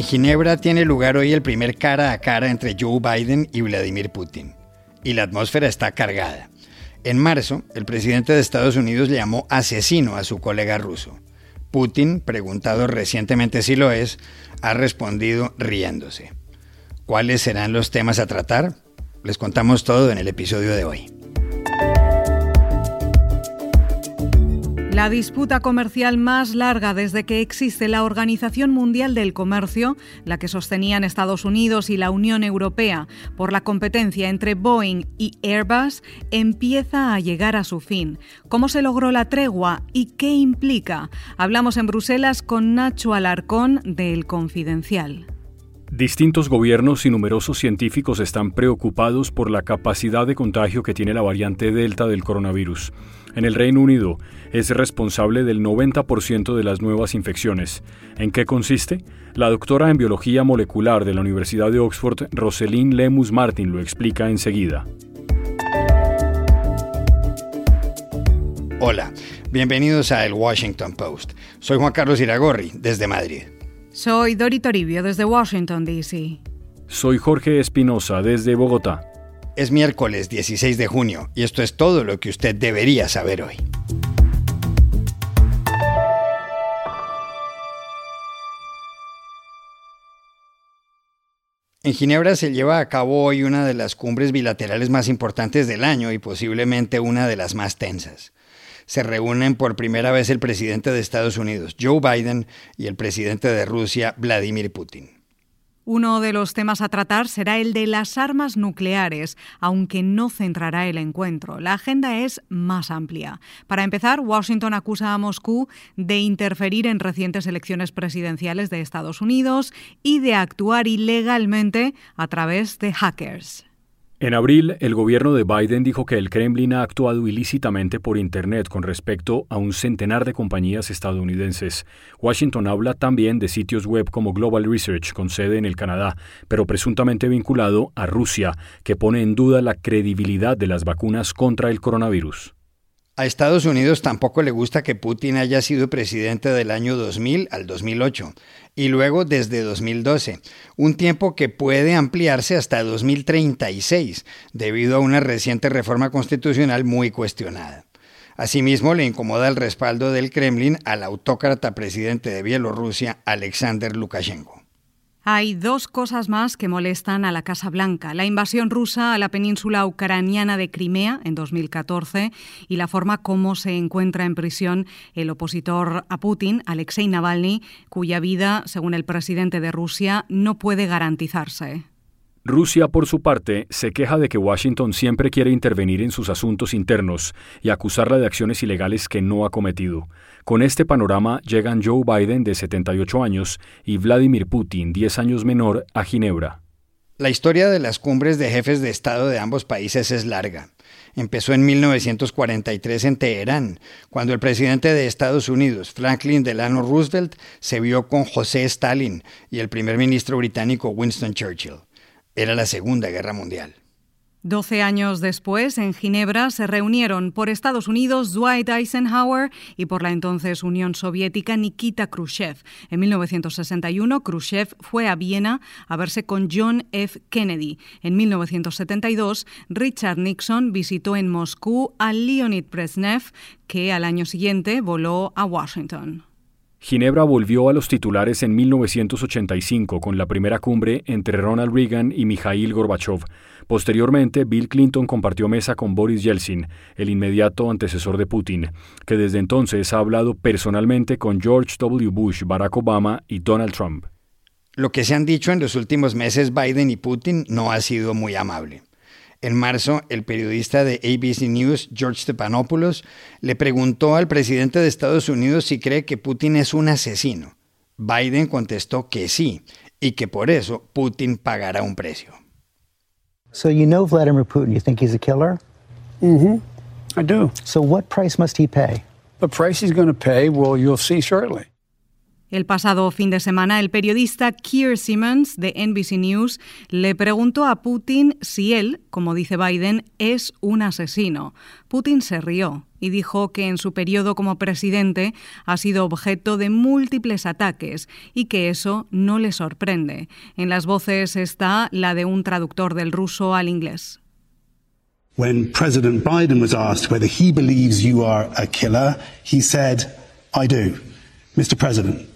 En Ginebra tiene lugar hoy el primer cara a cara entre Joe Biden y Vladimir Putin. Y la atmósfera está cargada. En marzo, el presidente de Estados Unidos llamó asesino a su colega ruso. Putin, preguntado recientemente si lo es, ha respondido riéndose. ¿Cuáles serán los temas a tratar? Les contamos todo en el episodio de hoy. La disputa comercial más larga desde que existe la Organización Mundial del Comercio, la que sostenían Estados Unidos y la Unión Europea por la competencia entre Boeing y Airbus, empieza a llegar a su fin. ¿Cómo se logró la tregua y qué implica? Hablamos en Bruselas con Nacho Alarcón de El Confidencial. Distintos gobiernos y numerosos científicos están preocupados por la capacidad de contagio que tiene la variante Delta del coronavirus. En el Reino Unido es responsable del 90% de las nuevas infecciones. ¿En qué consiste? La doctora en biología molecular de la Universidad de Oxford, Rosalind Lemus Martin, lo explica enseguida. Hola, bienvenidos a El Washington Post. Soy Juan Carlos Iragorri, desde Madrid. Soy Dori Toribio desde Washington, D.C. Soy Jorge Espinosa desde Bogotá. Es miércoles 16 de junio y esto es todo lo que usted debería saber hoy. En Ginebra se lleva a cabo hoy una de las cumbres bilaterales más importantes del año y posiblemente una de las más tensas se reúnen por primera vez el presidente de Estados Unidos, Joe Biden, y el presidente de Rusia, Vladimir Putin. Uno de los temas a tratar será el de las armas nucleares, aunque no centrará el encuentro. La agenda es más amplia. Para empezar, Washington acusa a Moscú de interferir en recientes elecciones presidenciales de Estados Unidos y de actuar ilegalmente a través de hackers. En abril, el gobierno de Biden dijo que el Kremlin ha actuado ilícitamente por Internet con respecto a un centenar de compañías estadounidenses. Washington habla también de sitios web como Global Research, con sede en el Canadá, pero presuntamente vinculado a Rusia, que pone en duda la credibilidad de las vacunas contra el coronavirus. A Estados Unidos tampoco le gusta que Putin haya sido presidente del año 2000 al 2008 y luego desde 2012, un tiempo que puede ampliarse hasta 2036 debido a una reciente reforma constitucional muy cuestionada. Asimismo, le incomoda el respaldo del Kremlin al autócrata presidente de Bielorrusia, Alexander Lukashenko. Hay dos cosas más que molestan a la Casa Blanca, la invasión rusa a la península ucraniana de Crimea en 2014 y la forma como se encuentra en prisión el opositor a Putin, Alexei Navalny, cuya vida, según el presidente de Rusia, no puede garantizarse. Rusia, por su parte, se queja de que Washington siempre quiere intervenir en sus asuntos internos y acusarla de acciones ilegales que no ha cometido. Con este panorama llegan Joe Biden, de 78 años, y Vladimir Putin, 10 años menor, a Ginebra. La historia de las cumbres de jefes de Estado de ambos países es larga. Empezó en 1943 en Teherán, cuando el presidente de Estados Unidos, Franklin Delano Roosevelt, se vio con José Stalin y el primer ministro británico Winston Churchill. Era la Segunda Guerra Mundial. Doce años después, en Ginebra, se reunieron por Estados Unidos Dwight Eisenhower y por la entonces Unión Soviética Nikita Khrushchev. En 1961, Khrushchev fue a Viena a verse con John F. Kennedy. En 1972, Richard Nixon visitó en Moscú a Leonid Brezhnev, que al año siguiente voló a Washington. Ginebra volvió a los titulares en 1985 con la primera cumbre entre Ronald Reagan y Mikhail Gorbachev. Posteriormente, Bill Clinton compartió mesa con Boris Yeltsin, el inmediato antecesor de Putin, que desde entonces ha hablado personalmente con George W. Bush, Barack Obama y Donald Trump. Lo que se han dicho en los últimos meses Biden y Putin no ha sido muy amable. En marzo, el periodista de ABC News, George Stephanopoulos, le preguntó al presidente de Estados Unidos si cree que Putin es un asesino. Biden contestó que sí, y que por eso Putin pagará un precio. So you know Vladimir Putin, you think he's a killer? Mm-hmm. I do. So what price must he pay? The price he's going to pay, well, you'll see shortly. El pasado fin de semana, el periodista Keir Simmons de NBC News le preguntó a Putin si él, como dice Biden, es un asesino. Putin se rió y dijo que en su periodo como presidente ha sido objeto de múltiples ataques y que eso no le sorprende. En las voces está la de un traductor del ruso al inglés. When President Biden was asked whether he believes you are a killer, he said, I do. Mr. President,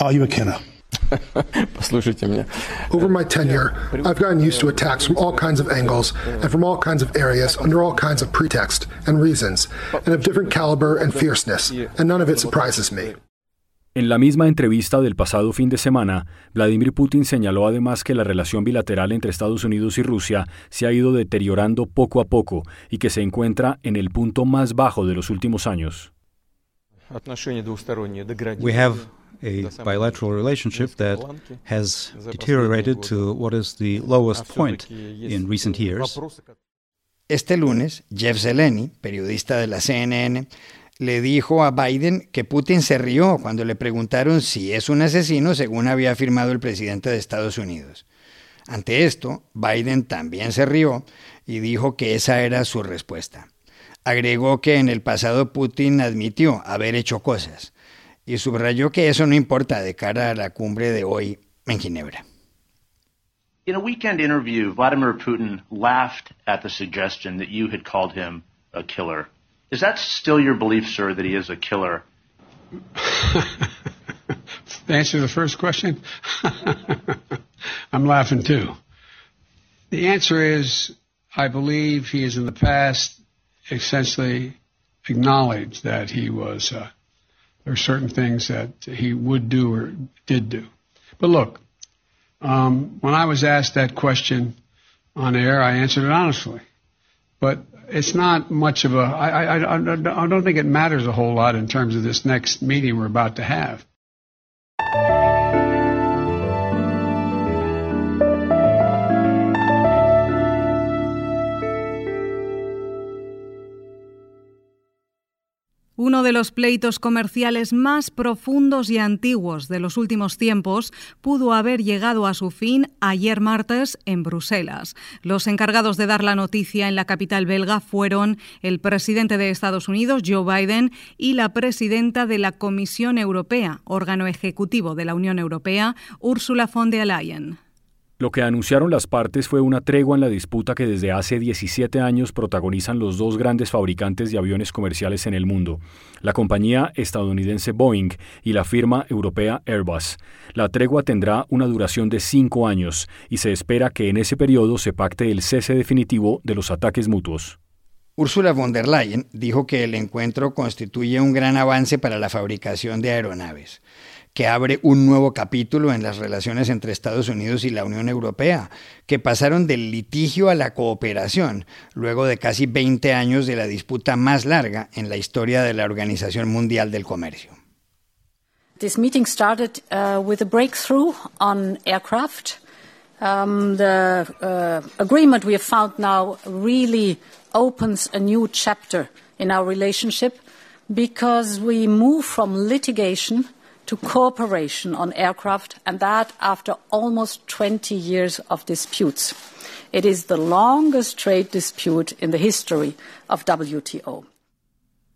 are you a killer? Послушайте меня. Over my tenure, I've gotten used to attacks from all kinds of angles and from all kinds of areas under all kinds of pretext and reasons, and of different caliber and fierceness, and none of it surprises me. En la misma entrevista del pasado fin de semana, Vladimir Putin señaló además que la relación bilateral entre Estados Unidos y Rusia se ha ido deteriorando poco a poco y que se encuentra en el punto más bajo de los últimos años. We have a bilateral relationship that has deteriorated to what is the lowest point in recent years. Este lunes, Jeff Zeleny, periodista de la CNN, le dijo a Biden que Putin se rió cuando le preguntaron si es un asesino según había afirmado el presidente de Estados Unidos. Ante esto, Biden también se rió y dijo que esa era su respuesta. Agregó que en el pasado Putin admitió haber hecho cosas y subrayó que eso no importa de cara a la cumbre de hoy en Ginebra. In a weekend interview, Vladimir Putin laughed at the suggestion that you had called him a killer. Is that still your belief, sir, that he is a killer? to answer the first question, I'm laughing too. The answer is I believe he has in the past essentially acknowledged that he was, uh, there are certain things that he would do or did do. But look, um, when I was asked that question on air, I answered it honestly. But it's not much of a. I, I, I don't think it matters a whole lot in terms of this next meeting we're about to have. Uno de los pleitos comerciales más profundos y antiguos de los últimos tiempos pudo haber llegado a su fin ayer martes en Bruselas. Los encargados de dar la noticia en la capital belga fueron el presidente de Estados Unidos, Joe Biden, y la presidenta de la Comisión Europea, órgano ejecutivo de la Unión Europea, Ursula von der Leyen. Lo que anunciaron las partes fue una tregua en la disputa que desde hace 17 años protagonizan los dos grandes fabricantes de aviones comerciales en el mundo, la compañía estadounidense Boeing y la firma europea Airbus. La tregua tendrá una duración de cinco años y se espera que en ese periodo se pacte el cese definitivo de los ataques mutuos. Ursula von der Leyen dijo que el encuentro constituye un gran avance para la fabricación de aeronaves que abre un nuevo capítulo en las relaciones entre Estados Unidos y la Unión Europea, que pasaron del litigio a la cooperación, luego de casi 20 años de la disputa más larga en la historia de la Organización Mundial del Comercio. This meeting started uh, with a breakthrough on aircraft. Um, the uh, agreement we have found now really opens a new chapter in our relationship because we move from litigation to cooperation on aircraft, and that after almost 20 years of disputes. It is the longest trade dispute in the history of WTO.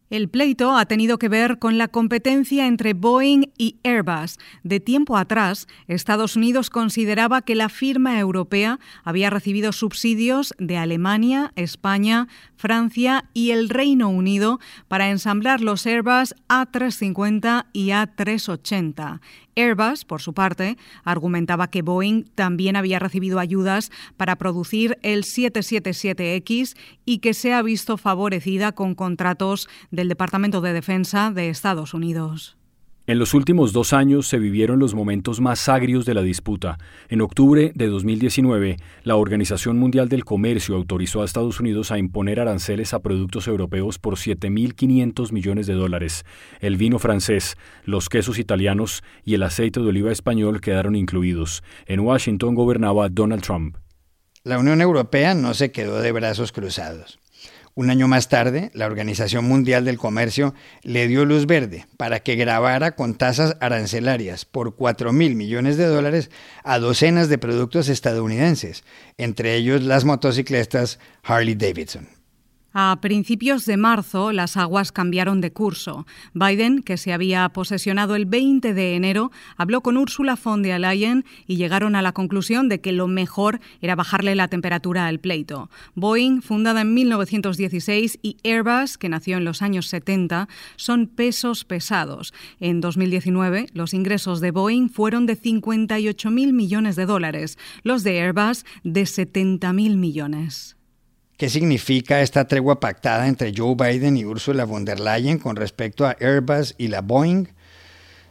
El pleito ha tenido que ver con la competencia entre Boeing y Airbus. De tiempo atrás, Estados Unidos consideraba que la firma europea había recibido subsidios de Alemania, España, Francia y el Reino Unido para ensamblar los Airbus A350 y A380. Airbus, por su parte, argumentaba que Boeing también había recibido ayudas para producir el 777X y que se ha visto favorecida con contratos del Departamento de Defensa de Estados Unidos. En los últimos dos años se vivieron los momentos más agrios de la disputa. En octubre de 2019, la Organización Mundial del Comercio autorizó a Estados Unidos a imponer aranceles a productos europeos por 7.500 millones de dólares. El vino francés, los quesos italianos y el aceite de oliva español quedaron incluidos. En Washington gobernaba Donald Trump. La Unión Europea no se quedó de brazos cruzados. Un año más tarde, la Organización Mundial del Comercio le dio luz verde para que grabara con tasas arancelarias por 4 mil millones de dólares a docenas de productos estadounidenses, entre ellos las motocicletas Harley Davidson. A principios de marzo, las aguas cambiaron de curso. Biden, que se había posesionado el 20 de enero, habló con Ursula von der Leyen y llegaron a la conclusión de que lo mejor era bajarle la temperatura al pleito. Boeing, fundada en 1916, y Airbus, que nació en los años 70, son pesos pesados. En 2019, los ingresos de Boeing fueron de 58.000 millones de dólares, los de Airbus de 70.000 millones. ¿Qué significa esta tregua pactada entre Joe Biden y Ursula von der Leyen con respecto a Airbus y la Boeing?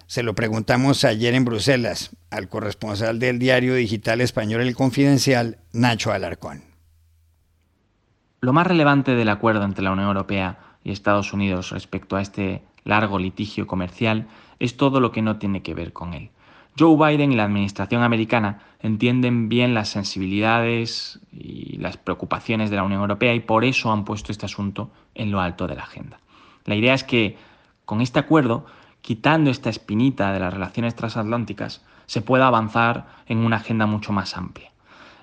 Se lo preguntamos ayer en Bruselas al corresponsal del diario digital español El Confidencial, Nacho Alarcón. Lo más relevante del acuerdo entre la Unión Europea y Estados Unidos respecto a este largo litigio comercial es todo lo que no tiene que ver con él. Joe Biden y la administración americana entienden bien las sensibilidades y las preocupaciones de la Unión Europea y por eso han puesto este asunto en lo alto de la agenda. La idea es que con este acuerdo, quitando esta espinita de las relaciones transatlánticas, se pueda avanzar en una agenda mucho más amplia.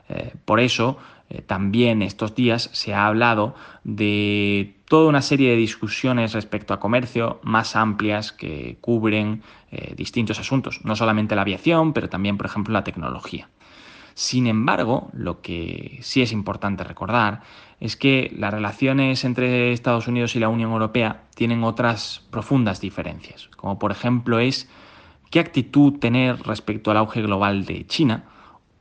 Eh, por eso, eh, también estos días se ha hablado de toda una serie de discusiones respecto a comercio más amplias que cubren eh, distintos asuntos, no solamente la aviación, pero también, por ejemplo, la tecnología. Sin embargo, lo que sí es importante recordar es que las relaciones entre Estados Unidos y la Unión Europea tienen otras profundas diferencias, como por ejemplo es qué actitud tener respecto al auge global de China,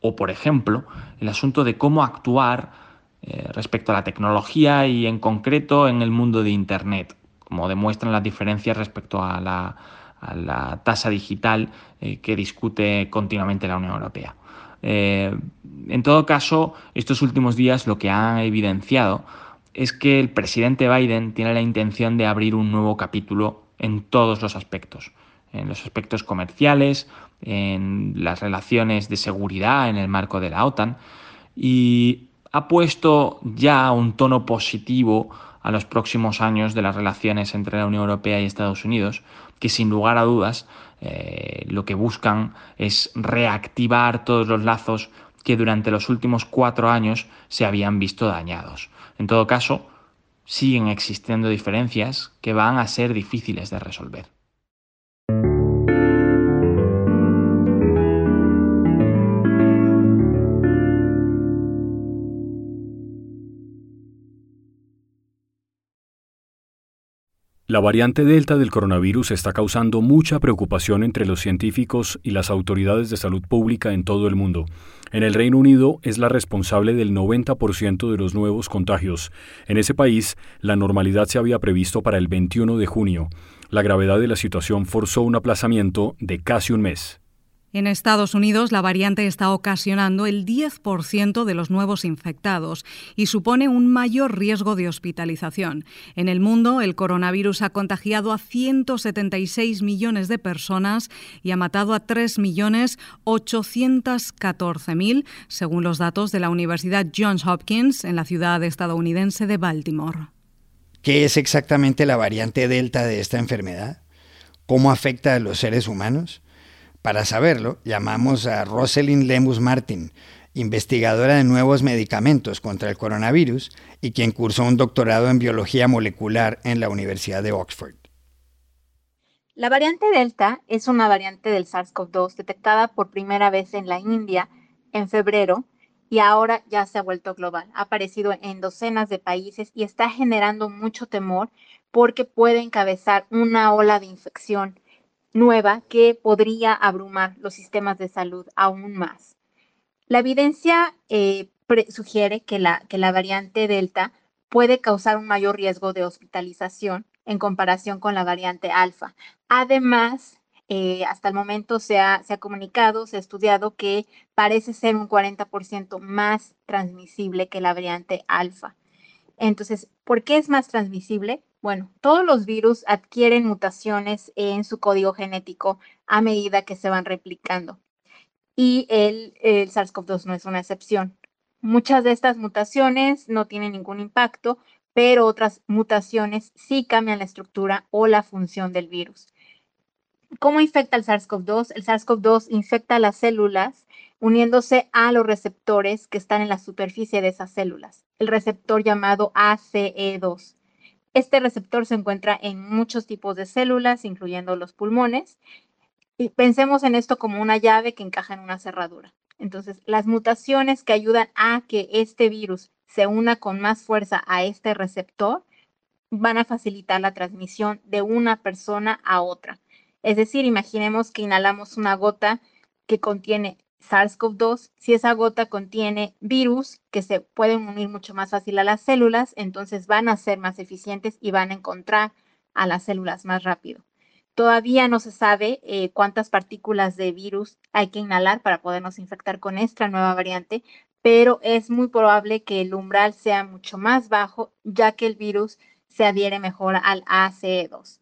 o por ejemplo el asunto de cómo actuar eh, respecto a la tecnología y en concreto en el mundo de Internet, como demuestran las diferencias respecto a la, tasa digital eh, que discute continuamente la Unión Europea. Eh, en todo caso, estos últimos días lo que han evidenciado es que el presidente Biden tiene la intención de abrir un nuevo capítulo en todos los aspectos, en los aspectos comerciales, en las relaciones de seguridad en el marco de la OTAN y ha puesto ya un tono positivo a los próximos años de las relaciones entre la Unión Europea y Estados Unidos, que sin lugar a dudas eh, lo que buscan es reactivar todos los lazos que durante los últimos cuatro años se habían visto dañados. En todo caso, siguen existiendo diferencias que van a ser difíciles de resolver. La variante Delta del coronavirus está causando mucha preocupación entre los científicos y las autoridades de salud pública en todo el mundo. En el Reino Unido es la responsable del 90% de los nuevos contagios. En ese país, la normalidad se había previsto para el 21 de junio. La gravedad de la situación forzó un aplazamiento de casi un mes. En Estados Unidos, la variante está ocasionando el 10% de los nuevos infectados y supone un mayor riesgo de hospitalización. En el mundo, el coronavirus ha contagiado a 176 millones de personas y ha matado a 3.814.000, según los datos de la Universidad Johns Hopkins en la ciudad estadounidense de Baltimore. ¿Qué es exactamente la variante Delta de esta enfermedad? ¿Cómo afecta a los seres humanos? Para saberlo, llamamos a Rosalind Lemus Martin, investigadora de nuevos medicamentos contra el coronavirus y quien cursó un doctorado en biología molecular en la Universidad de Oxford. La variante Delta es una variante del SARS-CoV-2 detectada por primera vez en la India en febrero y ahora ya se ha vuelto global. Ha aparecido en docenas de países y está generando mucho temor porque puede encabezar una ola de infección nueva que podría abrumar los sistemas de salud aún más. La evidencia eh, sugiere que la, que la variante Delta puede causar un mayor riesgo de hospitalización en comparación con la variante alfa. Además, eh, hasta el momento se ha, se ha, comunicado, se ha estudiado que parece ser un 40% más transmisible que la variante alfa. Entonces, ¿por qué es más transmisible? Bueno, todos los virus adquieren mutaciones en su código genético a medida que se van replicando. Y el, SARS-CoV-2 no es una excepción. Muchas de estas mutaciones no tienen ningún impacto, pero otras mutaciones sí cambian la estructura o la función del virus. ¿Cómo infecta el SARS-CoV-2? El SARS-CoV-2 infecta las células uniéndose a los receptores que están en la superficie de esas células, el receptor llamado ACE2. Este receptor se encuentra en muchos tipos de células, incluyendo los pulmones, y pensemos en esto como una llave que encaja en una cerradura. Entonces, las mutaciones que ayudan a que este virus se una con más fuerza a este receptor van a facilitar la transmisión de una persona a otra. Es decir, imaginemos que inhalamos una gota que contiene SARS-CoV-2. Si esa gota contiene virus que se pueden unir mucho más fácil a las células, entonces van a ser más eficientes y van a encontrar a las células más rápido. Todavía no se sabe eh, cuántas partículas de virus hay que inhalar para podernos infectar con esta nueva variante, pero es muy probable que el umbral sea mucho más bajo, ya que el virus se adhiere mejor al ACE2.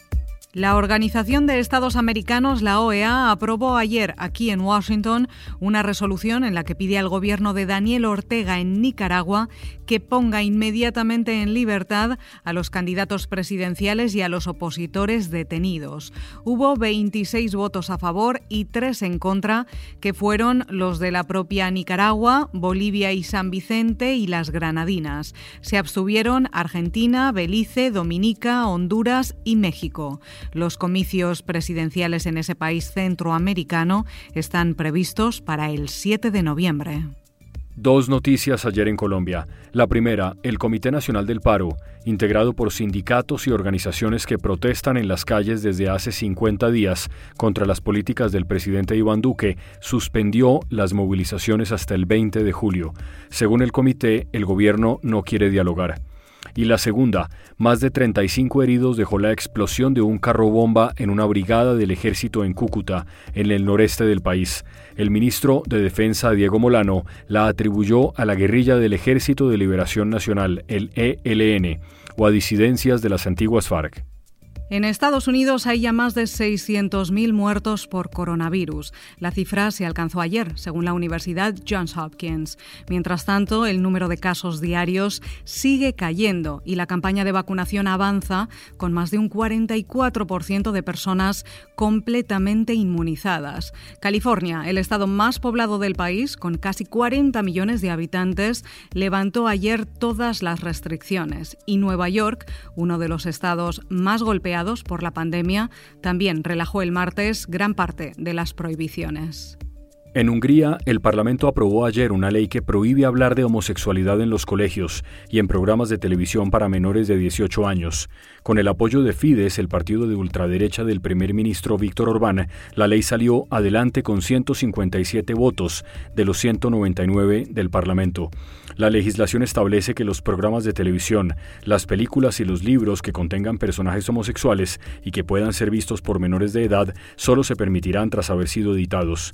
La Organización de Estados Americanos, la OEA, aprobó ayer aquí en Washington una resolución en la que pide al gobierno de Daniel Ortega en Nicaragua que ponga inmediatamente en libertad a los candidatos presidenciales y a los opositores detenidos. Hubo 26 votos a favor y 3 en contra, que fueron los de la propia Nicaragua, Bolivia y San Vicente y las Granadinas. Se abstuvieron Argentina, Belice, Dominica, Honduras y México. Los comicios presidenciales en ese país centroamericano están previstos para el 7 de noviembre. Dos noticias ayer en Colombia. La primera, el Comité Nacional del Paro, integrado por sindicatos y organizaciones que protestan en las calles desde hace 50 días contra las políticas del presidente Iván Duque, suspendió las movilizaciones hasta el 20 de julio. Según el comité, el gobierno no quiere dialogar y la segunda, más de 35 heridos dejó la explosión de un carro bomba en una brigada del ejército en Cúcuta, en el noreste del país. El ministro de Defensa, Diego Molano, la atribuyó a la guerrilla del Ejército de Liberación Nacional, el ELN, o a disidencias de las antiguas FARC. En Estados Unidos hay ya más de 600.000 muertos por coronavirus. La cifra se alcanzó ayer, según la Universidad Johns Hopkins. Mientras tanto, el número de casos diarios sigue cayendo y la campaña de vacunación avanza con más de un 44% de personas completamente inmunizadas. California, el estado más poblado del país, con casi 40 millones de habitantes, levantó ayer todas las restricciones y Nueva York, uno de los estados más golpeados por la pandemia, también relajó el martes gran parte de las prohibiciones. En Hungría, el Parlamento aprobó ayer una ley que prohíbe hablar de homosexualidad en los colegios y en programas de televisión para menores de 18 años. Con el apoyo de Fidesz, el partido de ultraderecha del primer ministro Víctor Orbán, la ley salió adelante con 157 votos de los 199 del Parlamento. La legislación establece que los programas de televisión, las películas y los libros que contengan personajes homosexuales y que puedan ser vistos por menores de edad solo se permitirán tras haber sido editados.